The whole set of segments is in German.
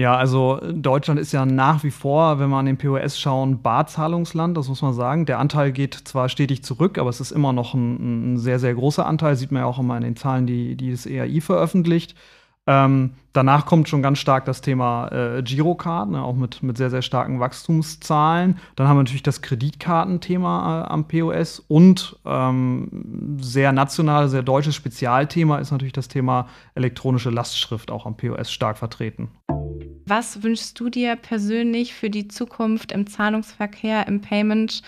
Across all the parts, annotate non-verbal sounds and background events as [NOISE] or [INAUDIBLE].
Ja, also Deutschland ist ja nach wie vor, wenn wir an den POS schauen, Barzahlungsland, das muss man sagen. Der Anteil geht zwar stetig zurück, aber es ist immer noch ein, ein sehr, sehr großer Anteil, sieht man ja auch immer in den Zahlen, die, die das EAI veröffentlicht. Ähm, danach kommt schon ganz stark das Thema äh, Girocard, ne, auch mit, mit sehr, sehr starken Wachstumszahlen. Dann haben wir natürlich das Kreditkartenthema äh, am POS und ähm, sehr national, sehr deutsches Spezialthema ist natürlich das Thema elektronische Lastschrift auch am POS stark vertreten. Was wünschst du dir persönlich für die Zukunft im Zahlungsverkehr, im Payment?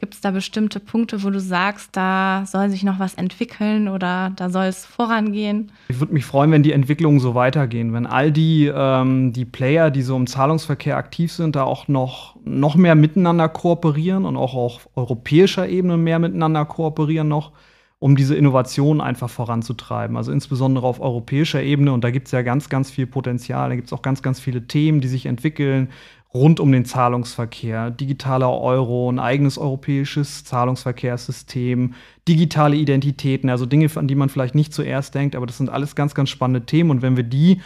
Gibt es da bestimmte Punkte, wo du sagst, da soll sich noch was entwickeln oder da soll es vorangehen? Ich würde mich freuen, wenn die Entwicklungen so weitergehen, wenn all die, ähm, die Player, die so im Zahlungsverkehr aktiv sind, da auch noch, noch mehr miteinander kooperieren und auch auf europäischer Ebene mehr miteinander kooperieren noch um diese Innovation einfach voranzutreiben. Also insbesondere auf europäischer Ebene. Und da gibt es ja ganz, ganz viel Potenzial. Da gibt es auch ganz, ganz viele Themen, die sich entwickeln rund um den Zahlungsverkehr. Digitaler Euro, ein eigenes europäisches Zahlungsverkehrssystem, digitale Identitäten, also Dinge, an die man vielleicht nicht zuerst denkt, aber das sind alles ganz, ganz spannende Themen. Und wenn wir die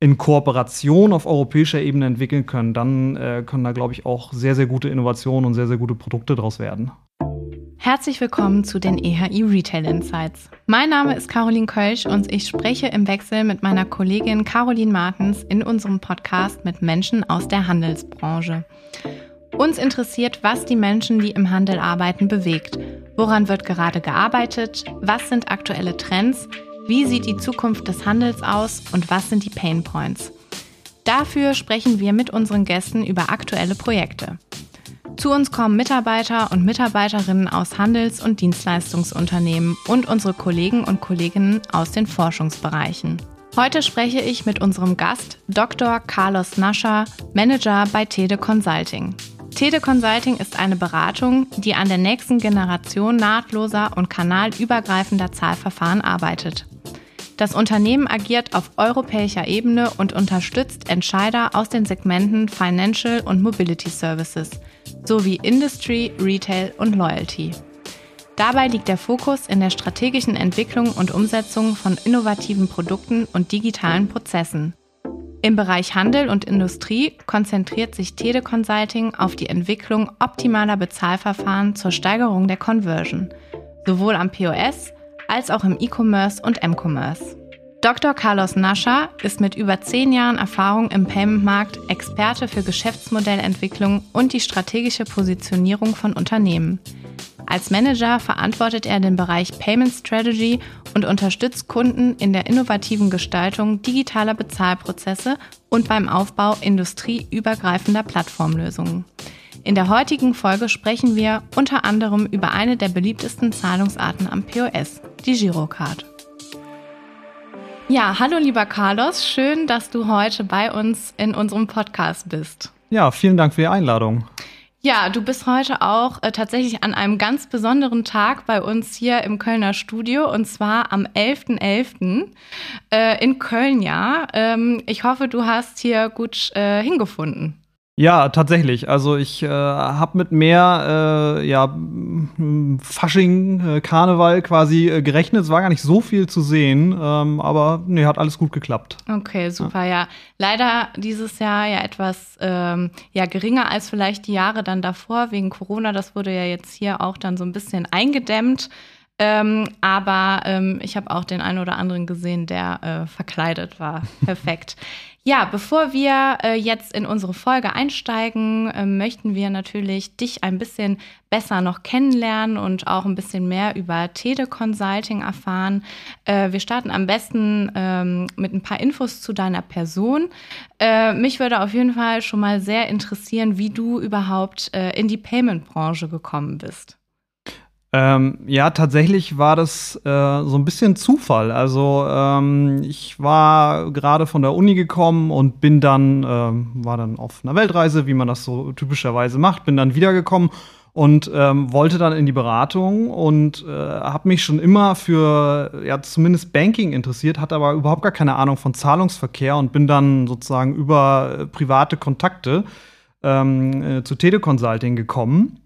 in Kooperation auf europäischer Ebene entwickeln können, dann äh, können da, glaube ich, auch sehr, sehr gute Innovationen und sehr, sehr gute Produkte daraus werden. Herzlich willkommen zu den EHI Retail Insights. Mein Name ist Caroline Kölsch und ich spreche im Wechsel mit meiner Kollegin Caroline Martens in unserem Podcast mit Menschen aus der Handelsbranche. Uns interessiert, was die Menschen, die im Handel arbeiten, bewegt. Woran wird gerade gearbeitet? Was sind aktuelle Trends? Wie sieht die Zukunft des Handels aus und was sind die Pain Points? Dafür sprechen wir mit unseren Gästen über aktuelle Projekte. Zu uns kommen Mitarbeiter und Mitarbeiterinnen aus Handels- und Dienstleistungsunternehmen und unsere Kollegen und Kolleginnen aus den Forschungsbereichen. Heute spreche ich mit unserem Gast Dr. Carlos Nascher, Manager bei Tede Consulting. Tede Consulting ist eine Beratung, die an der nächsten Generation nahtloser und kanalübergreifender Zahlverfahren arbeitet. Das Unternehmen agiert auf europäischer Ebene und unterstützt Entscheider aus den Segmenten Financial und Mobility Services sowie Industry, Retail und Loyalty. Dabei liegt der Fokus in der strategischen Entwicklung und Umsetzung von innovativen Produkten und digitalen Prozessen. Im Bereich Handel und Industrie konzentriert sich Tele Consulting auf die Entwicklung optimaler Bezahlverfahren zur Steigerung der Conversion, sowohl am POS als auch im E-Commerce und M-Commerce. Dr. Carlos Nascher ist mit über zehn Jahren Erfahrung im Payment-Markt Experte für Geschäftsmodellentwicklung und die strategische Positionierung von Unternehmen. Als Manager verantwortet er den Bereich Payment Strategy und unterstützt Kunden in der innovativen Gestaltung digitaler Bezahlprozesse und beim Aufbau industrieübergreifender Plattformlösungen. In der heutigen Folge sprechen wir unter anderem über eine der beliebtesten Zahlungsarten am POS, die Girocard. Ja, hallo lieber Carlos, schön, dass du heute bei uns in unserem Podcast bist. Ja, vielen Dank für die Einladung. Ja, du bist heute auch äh, tatsächlich an einem ganz besonderen Tag bei uns hier im Kölner Studio und zwar am 11.11. .11., äh, in Köln, ja. Ähm, ich hoffe, du hast hier gut äh, hingefunden. Ja, tatsächlich. Also ich äh, habe mit mehr äh, ja, Fasching, äh, Karneval quasi äh, gerechnet. Es war gar nicht so viel zu sehen, ähm, aber nee, hat alles gut geklappt. Okay, super, ja. ja. Leider dieses Jahr ja etwas ähm, ja, geringer als vielleicht die Jahre dann davor wegen Corona. Das wurde ja jetzt hier auch dann so ein bisschen eingedämmt. Ähm, aber ähm, ich habe auch den einen oder anderen gesehen, der äh, verkleidet war. [LAUGHS] Perfekt. Ja, bevor wir äh, jetzt in unsere Folge einsteigen, äh, möchten wir natürlich dich ein bisschen besser noch kennenlernen und auch ein bisschen mehr über Tede Consulting erfahren. Äh, wir starten am besten ähm, mit ein paar Infos zu deiner Person. Äh, mich würde auf jeden Fall schon mal sehr interessieren, wie du überhaupt äh, in die Payment-Branche gekommen bist. Ähm, ja, tatsächlich war das äh, so ein bisschen Zufall. Also ähm, ich war gerade von der Uni gekommen und bin dann, äh, war dann auf einer Weltreise, wie man das so typischerweise macht, bin dann wiedergekommen und ähm, wollte dann in die Beratung und äh, habe mich schon immer für ja zumindest Banking interessiert, hatte aber überhaupt gar keine Ahnung von Zahlungsverkehr und bin dann sozusagen über äh, private Kontakte ähm, äh, zu Teleconsulting gekommen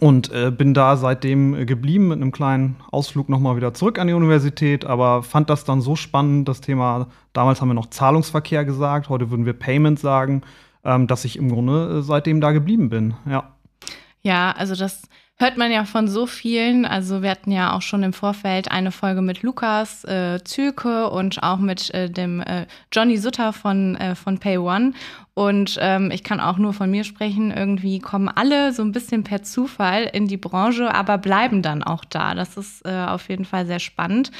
und äh, bin da seitdem äh, geblieben mit einem kleinen Ausflug nochmal wieder zurück an die Universität, aber fand das dann so spannend, das Thema, damals haben wir noch Zahlungsverkehr gesagt, heute würden wir Payment sagen, ähm, dass ich im Grunde äh, seitdem da geblieben bin, ja. Ja, also das hört man ja von so vielen. Also wir hatten ja auch schon im Vorfeld eine Folge mit Lukas äh, Zülke und auch mit äh, dem äh, Johnny Sutter von, äh, von Pay One. Und ähm, ich kann auch nur von mir sprechen, irgendwie kommen alle so ein bisschen per Zufall in die Branche, aber bleiben dann auch da. Das ist äh, auf jeden Fall sehr spannend.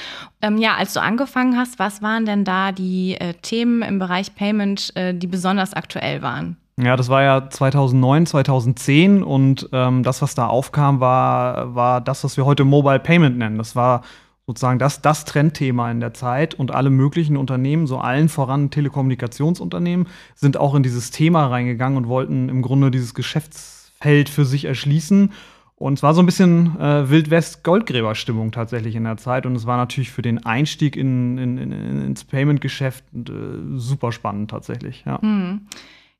Ähm, ja, als du angefangen hast, was waren denn da die äh, Themen im Bereich Payment, äh, die besonders aktuell waren? Ja, das war ja 2009, 2010 und ähm, das, was da aufkam, war, war das, was wir heute Mobile Payment nennen. Das war sozusagen das, das Trendthema in der Zeit und alle möglichen Unternehmen, so allen voran Telekommunikationsunternehmen, sind auch in dieses Thema reingegangen und wollten im Grunde dieses Geschäftsfeld für sich erschließen. Und es war so ein bisschen äh, Wildwest-Goldgräber-Stimmung tatsächlich in der Zeit. Und es war natürlich für den Einstieg in, in, in, ins Payment-Geschäft äh, super spannend tatsächlich. Ja. Hm.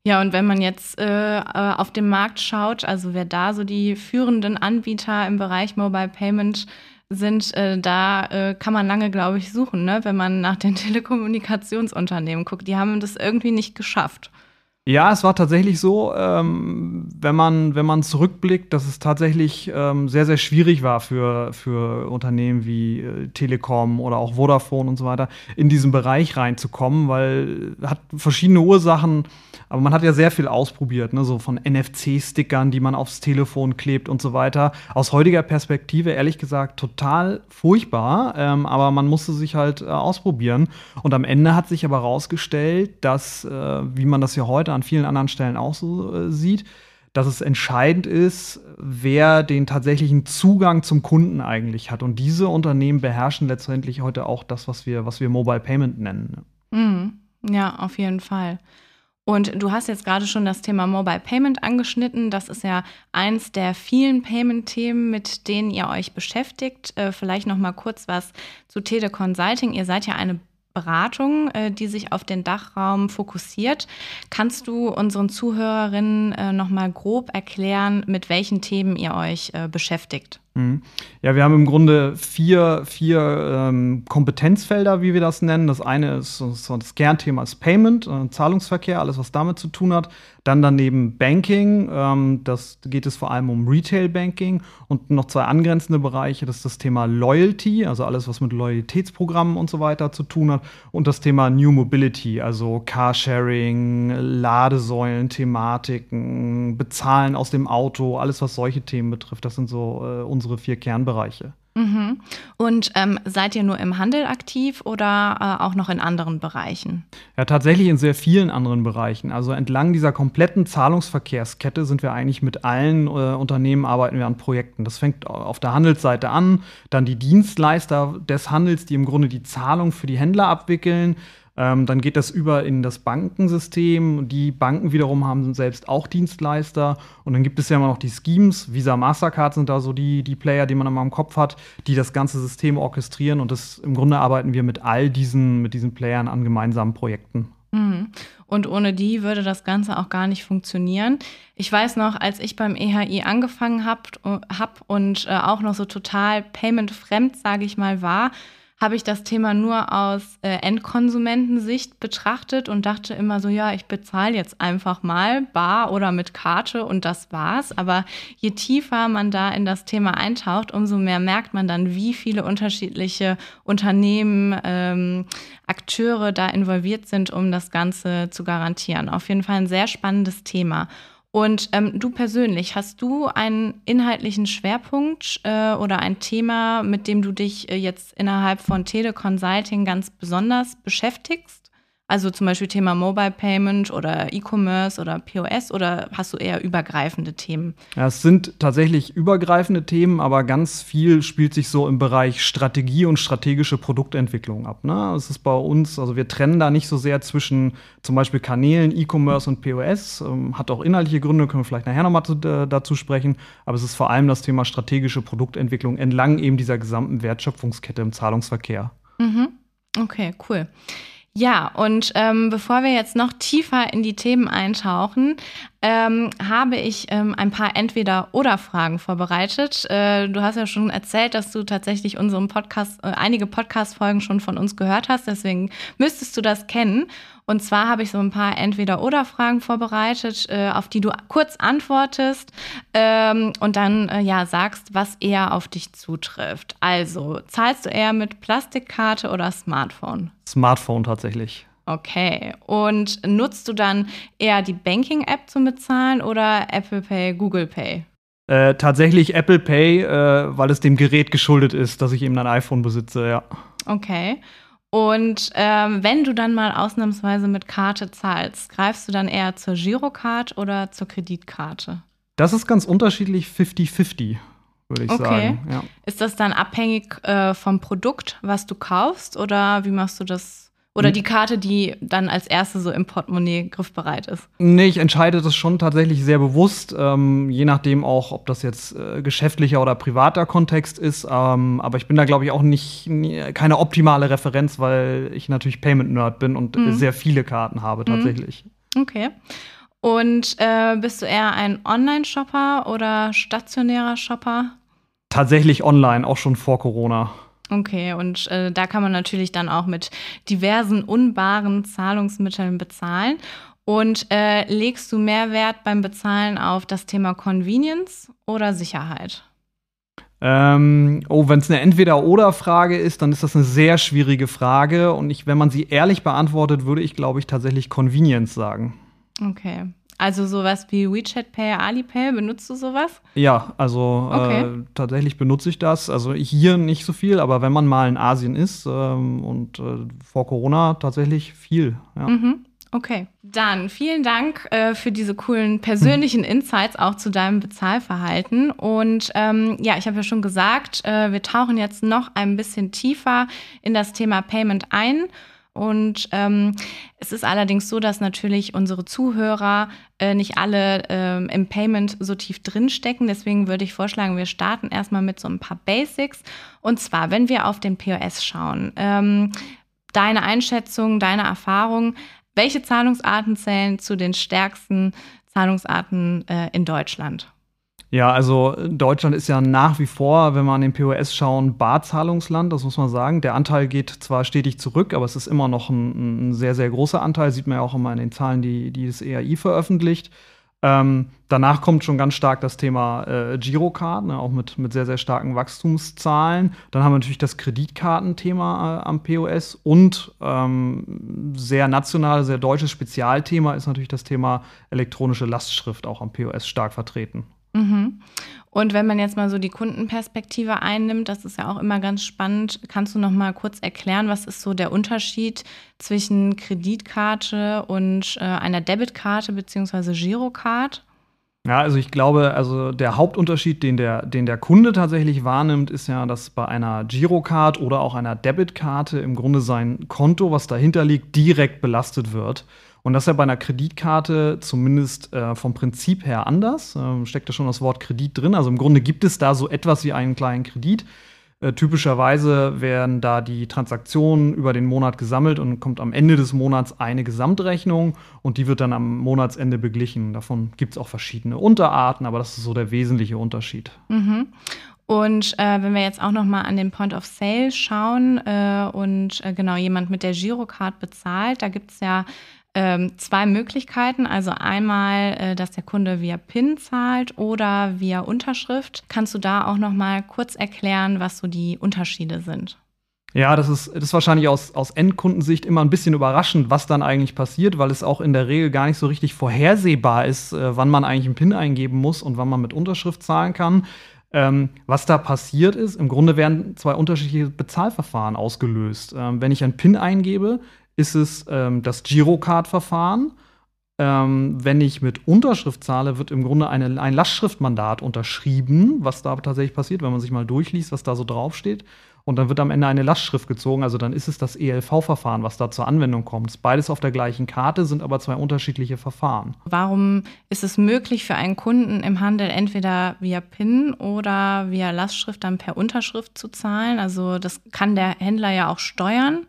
Ja, und wenn man jetzt äh, äh, auf den Markt schaut, also wer da so die führenden Anbieter im Bereich Mobile Payment sind, äh, da äh, kann man lange, glaube ich, suchen, ne? wenn man nach den [LAUGHS] Telekommunikationsunternehmen guckt. Die haben das irgendwie nicht geschafft. Ja, es war tatsächlich so, ähm, wenn, man, wenn man zurückblickt, dass es tatsächlich ähm, sehr, sehr schwierig war für, für Unternehmen wie äh, Telekom oder auch Vodafone und so weiter, in diesen Bereich reinzukommen, weil hat verschiedene Ursachen, aber man hat ja sehr viel ausprobiert, ne? so von NFC-Stickern, die man aufs Telefon klebt und so weiter. Aus heutiger Perspektive, ehrlich gesagt, total furchtbar, ähm, aber man musste sich halt äh, ausprobieren. Und am Ende hat sich aber herausgestellt, dass, äh, wie man das ja heute an vielen anderen Stellen auch so äh, sieht, dass es entscheidend ist, wer den tatsächlichen Zugang zum Kunden eigentlich hat. Und diese Unternehmen beherrschen letztendlich heute auch das, was wir, was wir Mobile Payment nennen. Mhm. Ja, auf jeden Fall. Und du hast jetzt gerade schon das Thema Mobile Payment angeschnitten. Das ist ja eins der vielen Payment-Themen, mit denen ihr euch beschäftigt. Äh, vielleicht noch mal kurz was zu Teleconsulting. Ihr seid ja eine Beratung, äh, die sich auf den Dachraum fokussiert. Kannst du unseren Zuhörerinnen äh, noch mal grob erklären, mit welchen Themen ihr euch äh, beschäftigt? Mhm. Ja, wir haben im Grunde vier, vier ähm, Kompetenzfelder, wie wir das nennen. Das eine ist so das Kernthema ist Payment, äh, Zahlungsverkehr, alles, was damit zu tun hat. Dann daneben Banking, ähm, das geht es vor allem um Retail Banking und noch zwei angrenzende Bereiche, das ist das Thema Loyalty, also alles, was mit Loyalitätsprogrammen und so weiter zu tun hat. Und das Thema New Mobility, also Carsharing, Ladesäulen, Thematiken, Bezahlen aus dem Auto, alles, was solche Themen betrifft. Das sind so äh, unsere unsere vier Kernbereiche. Mhm. Und ähm, seid ihr nur im Handel aktiv oder äh, auch noch in anderen Bereichen? Ja, tatsächlich in sehr vielen anderen Bereichen. Also entlang dieser kompletten Zahlungsverkehrskette sind wir eigentlich mit allen äh, Unternehmen arbeiten wir an Projekten. Das fängt auf der Handelsseite an, dann die Dienstleister des Handels, die im Grunde die Zahlung für die Händler abwickeln. Ähm, dann geht das über in das Bankensystem. Die Banken wiederum haben selbst auch Dienstleister. Und dann gibt es ja immer noch die Schemes. Visa, Mastercard sind da so die, die Player, die man immer im Kopf hat, die das ganze System orchestrieren. Und das, im Grunde arbeiten wir mit all diesen, mit diesen Playern an gemeinsamen Projekten. Mhm. Und ohne die würde das Ganze auch gar nicht funktionieren. Ich weiß noch, als ich beim EHI angefangen habe hab und äh, auch noch so total payment-fremd, sage ich mal, war, habe ich das Thema nur aus äh, Endkonsumentensicht betrachtet und dachte immer so, ja, ich bezahle jetzt einfach mal bar oder mit Karte und das war's. Aber je tiefer man da in das Thema eintaucht, umso mehr merkt man dann, wie viele unterschiedliche Unternehmen, ähm, Akteure da involviert sind, um das Ganze zu garantieren. Auf jeden Fall ein sehr spannendes Thema. Und ähm, du persönlich, hast du einen inhaltlichen Schwerpunkt äh, oder ein Thema, mit dem du dich äh, jetzt innerhalb von Teleconsulting ganz besonders beschäftigst? Also zum Beispiel Thema Mobile Payment oder E-Commerce oder POS oder hast du eher übergreifende Themen? Ja, es sind tatsächlich übergreifende Themen, aber ganz viel spielt sich so im Bereich Strategie und strategische Produktentwicklung ab. Ne? Es ist bei uns, also wir trennen da nicht so sehr zwischen zum Beispiel Kanälen, E-Commerce und POS. Ähm, hat auch inhaltliche Gründe, können wir vielleicht nachher nochmal äh, dazu sprechen. Aber es ist vor allem das Thema strategische Produktentwicklung entlang eben dieser gesamten Wertschöpfungskette im Zahlungsverkehr. Mhm. Okay, cool. Ja, und ähm, bevor wir jetzt noch tiefer in die Themen eintauchen, ähm, habe ich ähm, ein paar Entweder-Oder-Fragen vorbereitet. Äh, du hast ja schon erzählt, dass du tatsächlich unseren Podcast, äh, einige Podcast-Folgen schon von uns gehört hast, deswegen müsstest du das kennen. Und zwar habe ich so ein paar Entweder-Oder-Fragen vorbereitet, äh, auf die du kurz antwortest ähm, und dann äh, ja sagst, was eher auf dich zutrifft. Also, zahlst du eher mit Plastikkarte oder Smartphone? Smartphone tatsächlich. Okay. Und nutzt du dann eher die Banking-App zum Bezahlen oder Apple Pay, Google Pay? Äh, tatsächlich Apple Pay, äh, weil es dem Gerät geschuldet ist, dass ich eben ein iPhone besitze, ja. Okay. Und ähm, wenn du dann mal ausnahmsweise mit Karte zahlst, greifst du dann eher zur Girocard oder zur Kreditkarte? Das ist ganz unterschiedlich 50-50, würde ich okay. sagen. Ja. Ist das dann abhängig äh, vom Produkt, was du kaufst, oder wie machst du das oder die Karte, die dann als erste so im Portemonnaie griffbereit ist? Nee, ich entscheide das schon tatsächlich sehr bewusst, ähm, je nachdem auch, ob das jetzt äh, geschäftlicher oder privater Kontext ist. Ähm, aber ich bin da, glaube ich, auch nicht keine optimale Referenz, weil ich natürlich Payment-Nerd bin und mhm. sehr viele Karten habe mhm. tatsächlich. Okay. Und äh, bist du eher ein Online-Shopper oder stationärer Shopper? Tatsächlich online, auch schon vor Corona. Okay, und äh, da kann man natürlich dann auch mit diversen unbaren Zahlungsmitteln bezahlen. Und äh, legst du mehr Wert beim Bezahlen auf das Thema Convenience oder Sicherheit? Ähm, oh, wenn es eine Entweder-Oder-Frage ist, dann ist das eine sehr schwierige Frage. Und ich, wenn man sie ehrlich beantwortet, würde ich, glaube ich, tatsächlich Convenience sagen. Okay. Also sowas wie WeChat Pay, Alipay, benutzt du sowas? Ja, also okay. äh, tatsächlich benutze ich das. Also hier nicht so viel, aber wenn man mal in Asien ist ähm, und äh, vor Corona tatsächlich viel. Ja. Mhm. Okay, dann vielen Dank äh, für diese coolen persönlichen [LAUGHS] Insights auch zu deinem Bezahlverhalten. Und ähm, ja, ich habe ja schon gesagt, äh, wir tauchen jetzt noch ein bisschen tiefer in das Thema Payment ein. Und ähm, es ist allerdings so, dass natürlich unsere Zuhörer äh, nicht alle ähm, im Payment so tief drinstecken. Deswegen würde ich vorschlagen, wir starten erstmal mit so ein paar Basics. Und zwar, wenn wir auf den POS schauen, ähm, deine Einschätzung, deine Erfahrung, welche Zahlungsarten zählen zu den stärksten Zahlungsarten äh, in Deutschland? Ja, also Deutschland ist ja nach wie vor, wenn wir an den POS schauen, Barzahlungsland, das muss man sagen. Der Anteil geht zwar stetig zurück, aber es ist immer noch ein, ein sehr, sehr großer Anteil, sieht man ja auch immer in den Zahlen, die, die das EAI veröffentlicht. Ähm, danach kommt schon ganz stark das Thema äh, Girocard, ne, auch mit, mit sehr, sehr starken Wachstumszahlen. Dann haben wir natürlich das Kreditkartenthema äh, am POS und ähm, sehr national, sehr deutsches Spezialthema ist natürlich das Thema elektronische Lastschrift auch am POS stark vertreten. Mhm. Und wenn man jetzt mal so die Kundenperspektive einnimmt, das ist ja auch immer ganz spannend, kannst du noch mal kurz erklären, was ist so der Unterschied zwischen Kreditkarte und äh, einer Debitkarte bzw. Girocard? Ja, also ich glaube, also der Hauptunterschied, den der, den der Kunde tatsächlich wahrnimmt, ist ja, dass bei einer Girocard oder auch einer Debitkarte im Grunde sein Konto, was dahinter liegt, direkt belastet wird. Und das ist ja bei einer Kreditkarte zumindest äh, vom Prinzip her anders. Ähm, steckt da schon das Wort Kredit drin. Also im Grunde gibt es da so etwas wie einen kleinen Kredit. Äh, typischerweise werden da die Transaktionen über den Monat gesammelt und kommt am Ende des Monats eine Gesamtrechnung und die wird dann am Monatsende beglichen. Davon gibt es auch verschiedene Unterarten, aber das ist so der wesentliche Unterschied. Mhm. Und äh, wenn wir jetzt auch noch mal an den Point of Sale schauen äh, und äh, genau jemand mit der Girocard bezahlt, da gibt es ja ähm, zwei Möglichkeiten. Also einmal, äh, dass der Kunde via PIN zahlt oder via Unterschrift. Kannst du da auch noch mal kurz erklären, was so die Unterschiede sind? Ja, das ist, das ist wahrscheinlich aus, aus Endkundensicht immer ein bisschen überraschend, was dann eigentlich passiert, weil es auch in der Regel gar nicht so richtig vorhersehbar ist, äh, wann man eigentlich einen PIN eingeben muss und wann man mit Unterschrift zahlen kann. Ähm, was da passiert ist, im Grunde werden zwei unterschiedliche Bezahlverfahren ausgelöst. Ähm, wenn ich einen PIN eingebe, ist es ähm, das Girocard-Verfahren. Ähm, wenn ich mit Unterschrift zahle, wird im Grunde eine, ein Lastschriftmandat unterschrieben, was da tatsächlich passiert, wenn man sich mal durchliest, was da so draufsteht. Und dann wird am Ende eine Lastschrift gezogen, also dann ist es das ELV-Verfahren, was da zur Anwendung kommt. Beides auf der gleichen Karte, sind aber zwei unterschiedliche Verfahren. Warum ist es möglich für einen Kunden im Handel entweder via PIN oder via Lastschrift dann per Unterschrift zu zahlen? Also das kann der Händler ja auch steuern.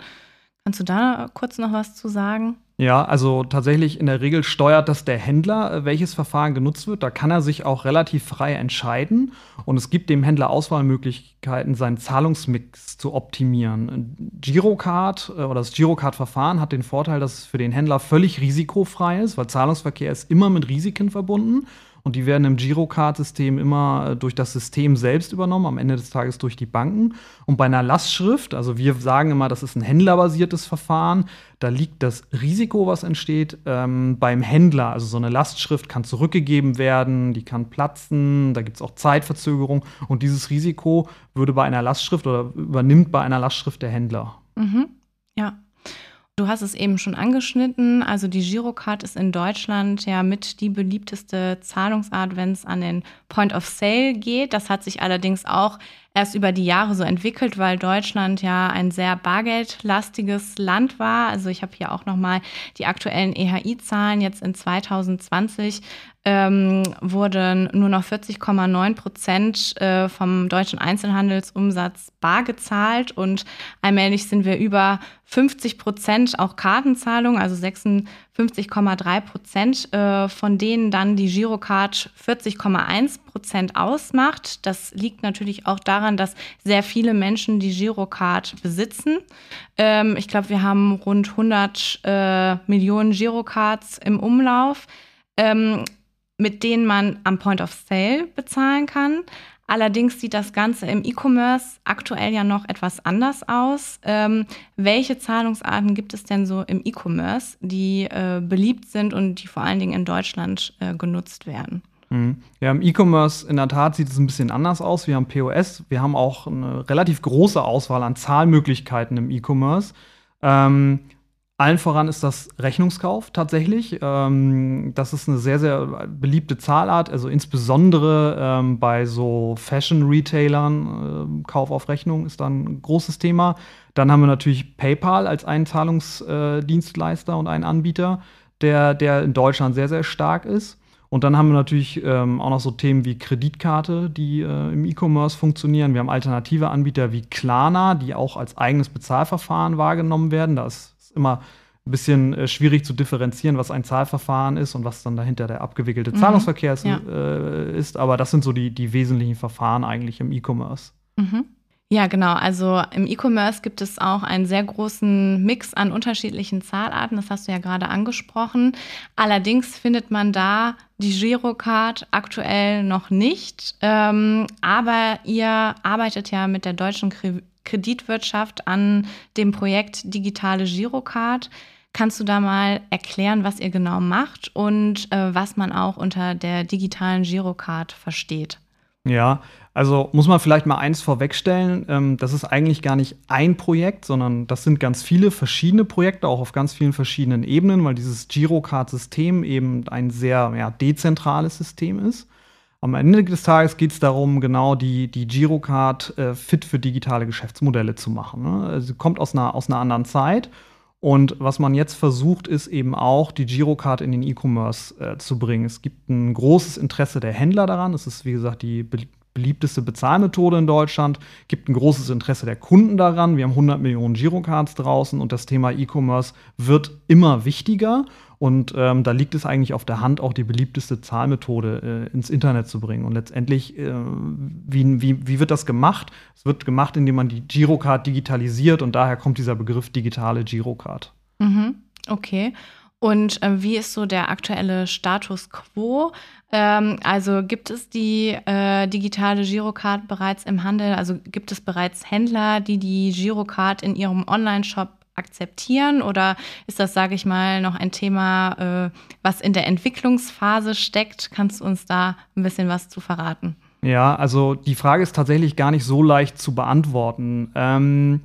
Kannst du da kurz noch was zu sagen? Ja, also tatsächlich in der Regel steuert das der Händler, äh, welches Verfahren genutzt wird. Da kann er sich auch relativ frei entscheiden. Und es gibt dem Händler Auswahlmöglichkeiten, seinen Zahlungsmix zu optimieren. Girocard äh, oder das Girocard-Verfahren hat den Vorteil, dass es für den Händler völlig risikofrei ist, weil Zahlungsverkehr ist immer mit Risiken verbunden und die werden im Girocard-System immer äh, durch das System selbst übernommen, am Ende des Tages durch die Banken. Und bei einer Lastschrift, also wir sagen immer, das ist ein händlerbasiertes Verfahren, da liegt das Risiko, was entsteht, ähm, beim Händler. Also so eine Lastschrift kann zurückgegeben werden, die kann platzen, da gibt es auch Zeitverzögerung und dieses Risiko würde bei einer Lastschrift oder übernimmt bei einer Lastschrift der Händler. Mhm. Ja, Du hast es eben schon angeschnitten. Also die Girocard ist in Deutschland ja mit die beliebteste Zahlungsart, wenn es an den Point of Sale geht. Das hat sich allerdings auch erst über die Jahre so entwickelt, weil Deutschland ja ein sehr bargeldlastiges Land war. Also ich habe hier auch noch mal die aktuellen EHI-Zahlen jetzt in 2020 ähm, wurden nur noch 40,9 Prozent äh, vom deutschen Einzelhandelsumsatz bar gezahlt und allmählich sind wir über 50 Prozent auch Kartenzahlung, also 56,3 Prozent, äh, von denen dann die Girocard 40,1 Prozent ausmacht. Das liegt natürlich auch daran, dass sehr viele Menschen die Girocard besitzen. Ähm, ich glaube, wir haben rund 100 äh, Millionen Girocards im Umlauf. Ähm, mit denen man am Point of Sale bezahlen kann. Allerdings sieht das Ganze im E-Commerce aktuell ja noch etwas anders aus. Ähm, welche Zahlungsarten gibt es denn so im E-Commerce, die äh, beliebt sind und die vor allen Dingen in Deutschland äh, genutzt werden? Mhm. Ja, im E-Commerce in der Tat sieht es ein bisschen anders aus. Wir haben POS, wir haben auch eine relativ große Auswahl an Zahlmöglichkeiten im E-Commerce. Ähm, allen voran ist das Rechnungskauf tatsächlich. Ähm, das ist eine sehr, sehr beliebte Zahlart, also insbesondere ähm, bei so Fashion-Retailern. Äh, Kauf auf Rechnung ist dann ein großes Thema. Dann haben wir natürlich PayPal als einen Zahlungsdienstleister und einen Anbieter, der, der in Deutschland sehr, sehr stark ist. Und dann haben wir natürlich ähm, auch noch so Themen wie Kreditkarte, die äh, im E-Commerce funktionieren. Wir haben alternative Anbieter wie Klarna, die auch als eigenes Bezahlverfahren wahrgenommen werden. Da ist immer ein bisschen äh, schwierig zu differenzieren, was ein Zahlverfahren ist und was dann dahinter der abgewickelte mhm. Zahlungsverkehr ist, ja. äh, ist. Aber das sind so die, die wesentlichen Verfahren eigentlich im E-Commerce. Mhm. Ja, genau. Also im E-Commerce gibt es auch einen sehr großen Mix an unterschiedlichen Zahlarten. Das hast du ja gerade angesprochen. Allerdings findet man da die Girocard aktuell noch nicht. Ähm, aber ihr arbeitet ja mit der deutschen Kreditwirtschaft an dem Projekt Digitale Girocard. Kannst du da mal erklären, was ihr genau macht und äh, was man auch unter der digitalen Girocard versteht? Ja, also muss man vielleicht mal eins vorwegstellen, ähm, das ist eigentlich gar nicht ein Projekt, sondern das sind ganz viele verschiedene Projekte, auch auf ganz vielen verschiedenen Ebenen, weil dieses Girocard-System eben ein sehr ja, dezentrales System ist. Am Ende des Tages geht es darum, genau die, die Girocard äh, fit für digitale Geschäftsmodelle zu machen. Ne? Also sie kommt aus einer, aus einer anderen Zeit. Und was man jetzt versucht, ist eben auch die Girocard in den E-Commerce äh, zu bringen. Es gibt ein großes Interesse der Händler daran. Es ist, wie gesagt, die beliebteste Bezahlmethode in Deutschland, gibt ein großes Interesse der Kunden daran. Wir haben 100 Millionen Girocards draußen und das Thema E-Commerce wird immer wichtiger. Und ähm, da liegt es eigentlich auf der Hand, auch die beliebteste Zahlmethode äh, ins Internet zu bringen. Und letztendlich, äh, wie, wie, wie wird das gemacht? Es wird gemacht, indem man die Girocard digitalisiert und daher kommt dieser Begriff digitale Girocard. Mhm, okay. Und äh, wie ist so der aktuelle Status quo? Ähm, also gibt es die äh, digitale Girocard bereits im Handel? Also gibt es bereits Händler, die die Girocard in ihrem Online-Shop akzeptieren? Oder ist das, sage ich mal, noch ein Thema, äh, was in der Entwicklungsphase steckt? Kannst du uns da ein bisschen was zu verraten? Ja, also die Frage ist tatsächlich gar nicht so leicht zu beantworten. Ähm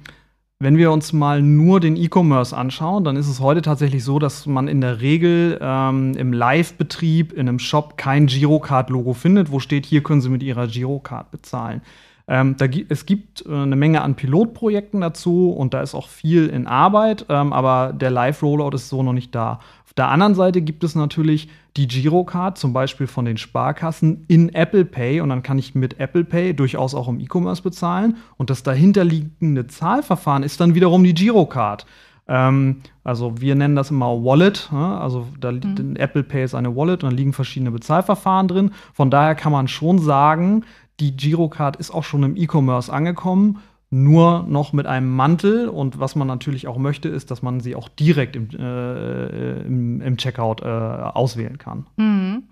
wenn wir uns mal nur den E-Commerce anschauen, dann ist es heute tatsächlich so, dass man in der Regel ähm, im Live-Betrieb in einem Shop kein Girocard-Logo findet, wo steht, hier können Sie mit Ihrer Girocard bezahlen. Ähm, da, es gibt äh, eine Menge an Pilotprojekten dazu und da ist auch viel in Arbeit, ähm, aber der Live-Rollout ist so noch nicht da. Auf der anderen Seite gibt es natürlich die Girocard, zum Beispiel von den Sparkassen, in Apple Pay und dann kann ich mit Apple Pay durchaus auch im E-Commerce bezahlen und das dahinterliegende Zahlverfahren ist dann wiederum die Girocard. Ähm, also wir nennen das immer Wallet. Ja? Also da, mhm. Apple Pay ist eine Wallet und da liegen verschiedene Bezahlverfahren drin. Von daher kann man schon sagen, die Girocard ist auch schon im E-Commerce angekommen nur noch mit einem Mantel. Und was man natürlich auch möchte, ist, dass man sie auch direkt im, äh, im, im Checkout äh, auswählen kann. Mhm.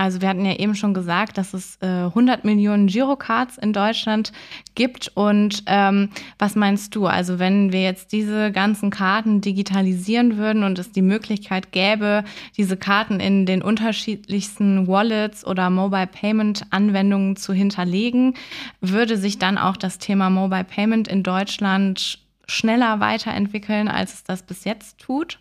Also wir hatten ja eben schon gesagt, dass es äh, 100 Millionen Girocards in Deutschland gibt. Und ähm, was meinst du? Also wenn wir jetzt diese ganzen Karten digitalisieren würden und es die Möglichkeit gäbe, diese Karten in den unterschiedlichsten Wallets oder Mobile Payment Anwendungen zu hinterlegen, würde sich dann auch das Thema Mobile Payment in Deutschland schneller weiterentwickeln, als es das bis jetzt tut?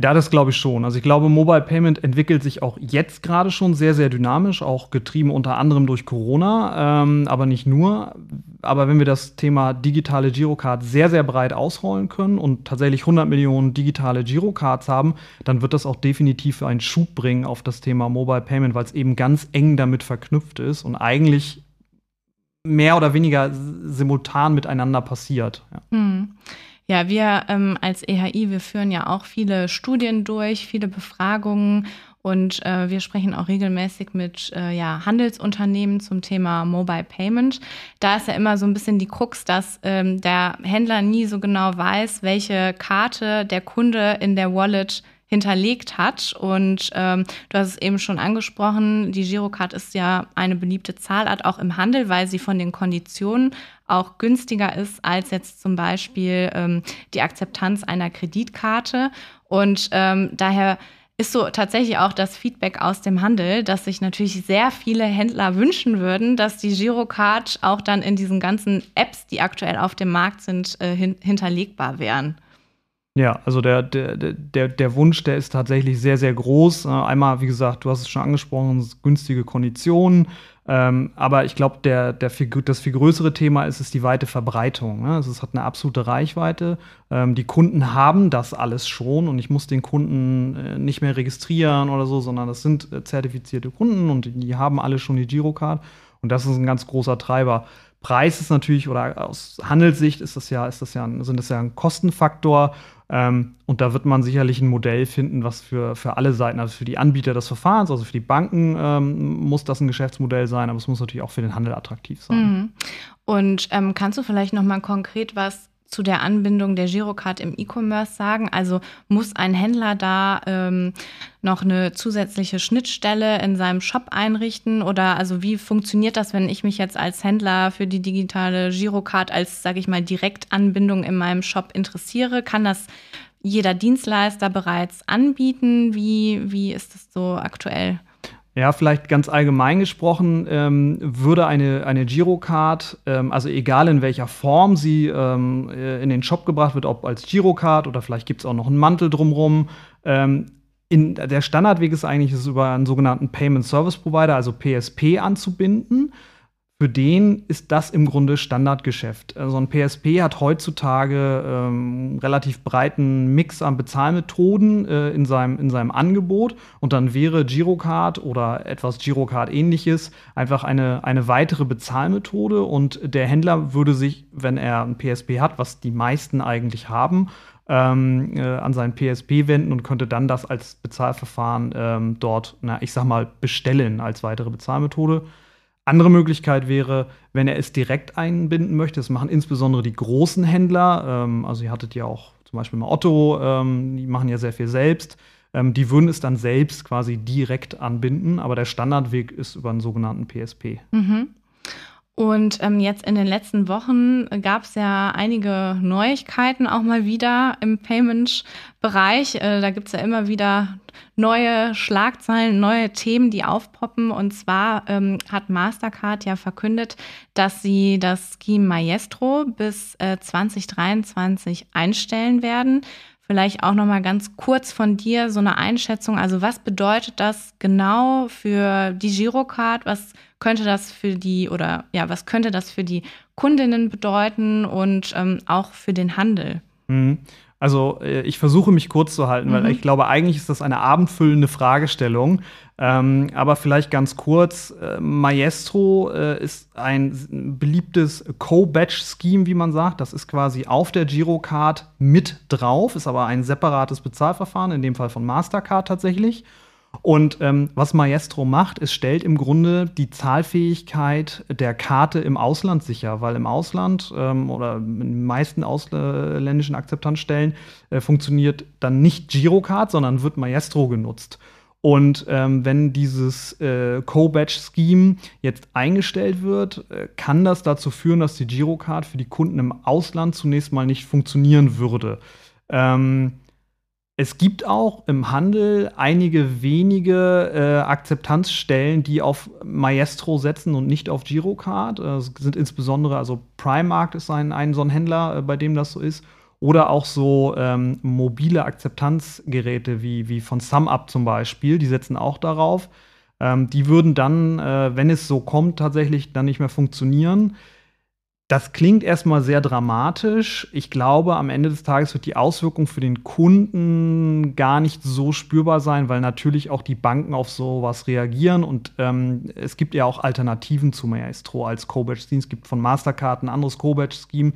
Ja, das glaube ich schon. Also ich glaube, Mobile Payment entwickelt sich auch jetzt gerade schon sehr, sehr dynamisch, auch getrieben unter anderem durch Corona, ähm, aber nicht nur. Aber wenn wir das Thema digitale Girocard sehr, sehr breit ausrollen können und tatsächlich 100 Millionen digitale Girocards haben, dann wird das auch definitiv einen Schub bringen auf das Thema Mobile Payment, weil es eben ganz eng damit verknüpft ist und eigentlich mehr oder weniger simultan miteinander passiert. Ja. Hm. Ja, wir ähm, als EHI, wir führen ja auch viele Studien durch, viele Befragungen und äh, wir sprechen auch regelmäßig mit äh, ja, Handelsunternehmen zum Thema Mobile Payment. Da ist ja immer so ein bisschen die Krux, dass ähm, der Händler nie so genau weiß, welche Karte der Kunde in der Wallet hinterlegt hat. Und ähm, du hast es eben schon angesprochen, die Girocard ist ja eine beliebte Zahlart auch im Handel, weil sie von den Konditionen auch günstiger ist als jetzt zum Beispiel ähm, die Akzeptanz einer Kreditkarte. Und ähm, daher ist so tatsächlich auch das Feedback aus dem Handel, dass sich natürlich sehr viele Händler wünschen würden, dass die Girocard auch dann in diesen ganzen Apps, die aktuell auf dem Markt sind, äh, hin hinterlegbar wären. Ja, also der, der, der, der Wunsch, der ist tatsächlich sehr, sehr groß. Äh, einmal, wie gesagt, du hast es schon angesprochen, günstige Konditionen. Ähm, aber ich glaube, der, der das viel größere Thema ist, ist die weite Verbreitung. Ne? Also es hat eine absolute Reichweite. Ähm, die Kunden haben das alles schon und ich muss den Kunden äh, nicht mehr registrieren oder so, sondern das sind äh, zertifizierte Kunden und die haben alle schon die Girocard. Und das ist ein ganz großer Treiber. Preis ist natürlich, oder aus Handelssicht ist das ja, ist das ja, sind das ja ein Kostenfaktor. Ähm, und da wird man sicherlich ein Modell finden, was für, für alle Seiten, also für die Anbieter des Verfahrens, also für die Banken ähm, muss das ein Geschäftsmodell sein, aber es muss natürlich auch für den Handel attraktiv sein. Mhm. Und ähm, kannst du vielleicht noch mal konkret was zu der Anbindung der Girocard im E-Commerce sagen? Also muss ein Händler da ähm, noch eine zusätzliche Schnittstelle in seinem Shop einrichten? Oder also wie funktioniert das, wenn ich mich jetzt als Händler für die digitale Girocard als, sage ich mal, Direktanbindung in meinem Shop interessiere? Kann das jeder Dienstleister bereits anbieten? Wie, wie ist das so aktuell? Ja, vielleicht ganz allgemein gesprochen, ähm, würde eine, eine Girocard, ähm, also egal in welcher Form sie ähm, äh, in den Shop gebracht wird, ob als Girocard oder vielleicht gibt es auch noch einen Mantel drumherum, ähm, in, der Standardweg ist eigentlich, es über einen sogenannten Payment Service Provider, also PSP, anzubinden für den ist das im Grunde Standardgeschäft. Also ein PSP hat heutzutage ähm, relativ breiten Mix an Bezahlmethoden äh, in, seinem, in seinem Angebot und dann wäre Girocard oder etwas Girocard-ähnliches einfach eine, eine weitere Bezahlmethode und der Händler würde sich, wenn er ein PSP hat, was die meisten eigentlich haben, ähm, äh, an seinen PSP wenden und könnte dann das als Bezahlverfahren ähm, dort, na, ich sag mal, bestellen als weitere Bezahlmethode. Andere Möglichkeit wäre, wenn er es direkt einbinden möchte. Das machen insbesondere die großen Händler. Ähm, also ihr hattet ja auch zum Beispiel mal Otto, ähm, die machen ja sehr viel selbst. Ähm, die würden es dann selbst quasi direkt anbinden, aber der Standardweg ist über einen sogenannten PSP. Mhm. Und ähm, jetzt in den letzten Wochen gab es ja einige Neuigkeiten auch mal wieder im Payment-Bereich. Äh, da gibt es ja immer wieder neue Schlagzeilen, neue Themen, die aufpoppen. Und zwar ähm, hat Mastercard ja verkündet, dass sie das Scheme Maestro bis äh, 2023 einstellen werden. Vielleicht auch noch mal ganz kurz von dir so eine Einschätzung. Also was bedeutet das genau für die Girocard? Was könnte das für die oder ja, was könnte das für die Kundinnen bedeuten und ähm, auch für den Handel? Mhm. Also äh, ich versuche mich kurz zu halten, mhm. weil ich glaube, eigentlich ist das eine abendfüllende Fragestellung. Ähm, aber vielleicht ganz kurz, äh, Maestro äh, ist ein beliebtes Co-Batch-Scheme, wie man sagt. Das ist quasi auf der Girocard mit drauf, ist aber ein separates Bezahlverfahren, in dem Fall von Mastercard tatsächlich. Und ähm, was Maestro macht, es stellt im Grunde die Zahlfähigkeit der Karte im Ausland sicher, weil im Ausland ähm, oder in den meisten ausländischen Akzeptanzstellen äh, funktioniert dann nicht Girocard, sondern wird Maestro genutzt. Und ähm, wenn dieses äh, Co-Batch-Scheme jetzt eingestellt wird, äh, kann das dazu führen, dass die Girocard für die Kunden im Ausland zunächst mal nicht funktionieren würde. Ähm, es gibt auch im Handel einige wenige äh, Akzeptanzstellen, die auf Maestro setzen und nicht auf Girocard. Äh, es sind insbesondere, also Primark ist ein, ein so ein Händler, äh, bei dem das so ist. Oder auch so ähm, mobile Akzeptanzgeräte wie, wie von SumUp zum Beispiel, die setzen auch darauf. Ähm, die würden dann, äh, wenn es so kommt, tatsächlich dann nicht mehr funktionieren. Das klingt erstmal sehr dramatisch. Ich glaube, am Ende des Tages wird die Auswirkung für den Kunden gar nicht so spürbar sein, weil natürlich auch die Banken auf sowas reagieren und ähm, es gibt ja auch Alternativen zu Maestro als Co-Batch-Scheme. Es gibt von Mastercard ein anderes Co-Batch-Scheme,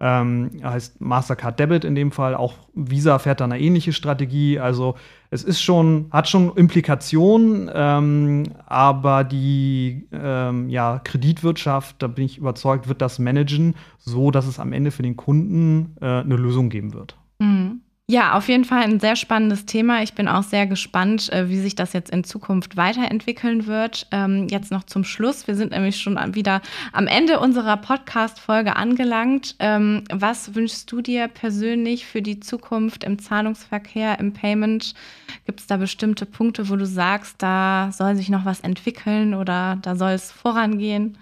ähm, heißt Mastercard Debit in dem Fall. Auch Visa fährt da eine ähnliche Strategie. Also es ist schon, hat schon Implikationen, ähm, aber die ähm, ja, Kreditwirtschaft, da bin ich überzeugt, wird das managen, so dass es am Ende für den Kunden äh, eine Lösung geben wird. Mhm. Ja, auf jeden Fall ein sehr spannendes Thema. Ich bin auch sehr gespannt, äh, wie sich das jetzt in Zukunft weiterentwickeln wird. Ähm, jetzt noch zum Schluss. Wir sind nämlich schon wieder am Ende unserer Podcast-Folge angelangt. Ähm, was wünschst du dir persönlich für die Zukunft im Zahlungsverkehr, im Payment? Gibt es da bestimmte Punkte, wo du sagst, da soll sich noch was entwickeln oder da soll es vorangehen?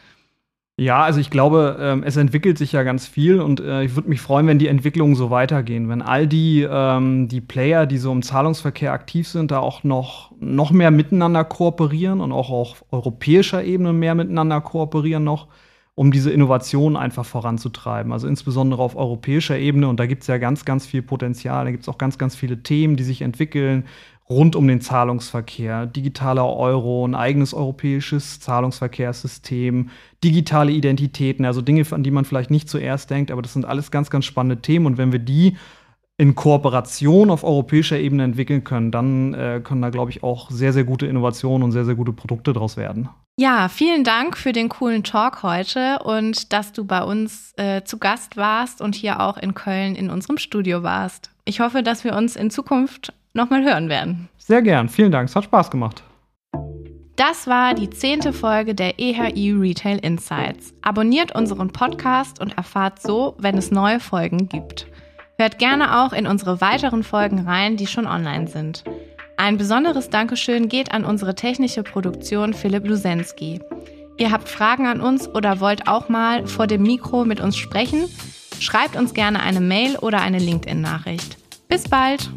Ja, also ich glaube, ähm, es entwickelt sich ja ganz viel und äh, ich würde mich freuen, wenn die Entwicklungen so weitergehen, wenn all die, ähm, die Player, die so im Zahlungsverkehr aktiv sind, da auch noch, noch mehr miteinander kooperieren und auch auf europäischer Ebene mehr miteinander kooperieren noch, um diese Innovation einfach voranzutreiben. Also insbesondere auf europäischer Ebene und da gibt es ja ganz, ganz viel Potenzial, da gibt es auch ganz, ganz viele Themen, die sich entwickeln rund um den Zahlungsverkehr, digitaler Euro, ein eigenes europäisches Zahlungsverkehrssystem, digitale Identitäten, also Dinge, an die man vielleicht nicht zuerst denkt, aber das sind alles ganz, ganz spannende Themen. Und wenn wir die in Kooperation auf europäischer Ebene entwickeln können, dann äh, können da, glaube ich, auch sehr, sehr gute Innovationen und sehr, sehr gute Produkte daraus werden. Ja, vielen Dank für den coolen Talk heute und dass du bei uns äh, zu Gast warst und hier auch in Köln in unserem Studio warst. Ich hoffe, dass wir uns in Zukunft nochmal hören werden. Sehr gern. Vielen Dank. Es hat Spaß gemacht. Das war die zehnte Folge der EHI Retail Insights. Abonniert unseren Podcast und erfahrt so, wenn es neue Folgen gibt. Hört gerne auch in unsere weiteren Folgen rein, die schon online sind. Ein besonderes Dankeschön geht an unsere technische Produktion Philipp Lusensky. Ihr habt Fragen an uns oder wollt auch mal vor dem Mikro mit uns sprechen? Schreibt uns gerne eine Mail oder eine LinkedIn-Nachricht. Bis bald!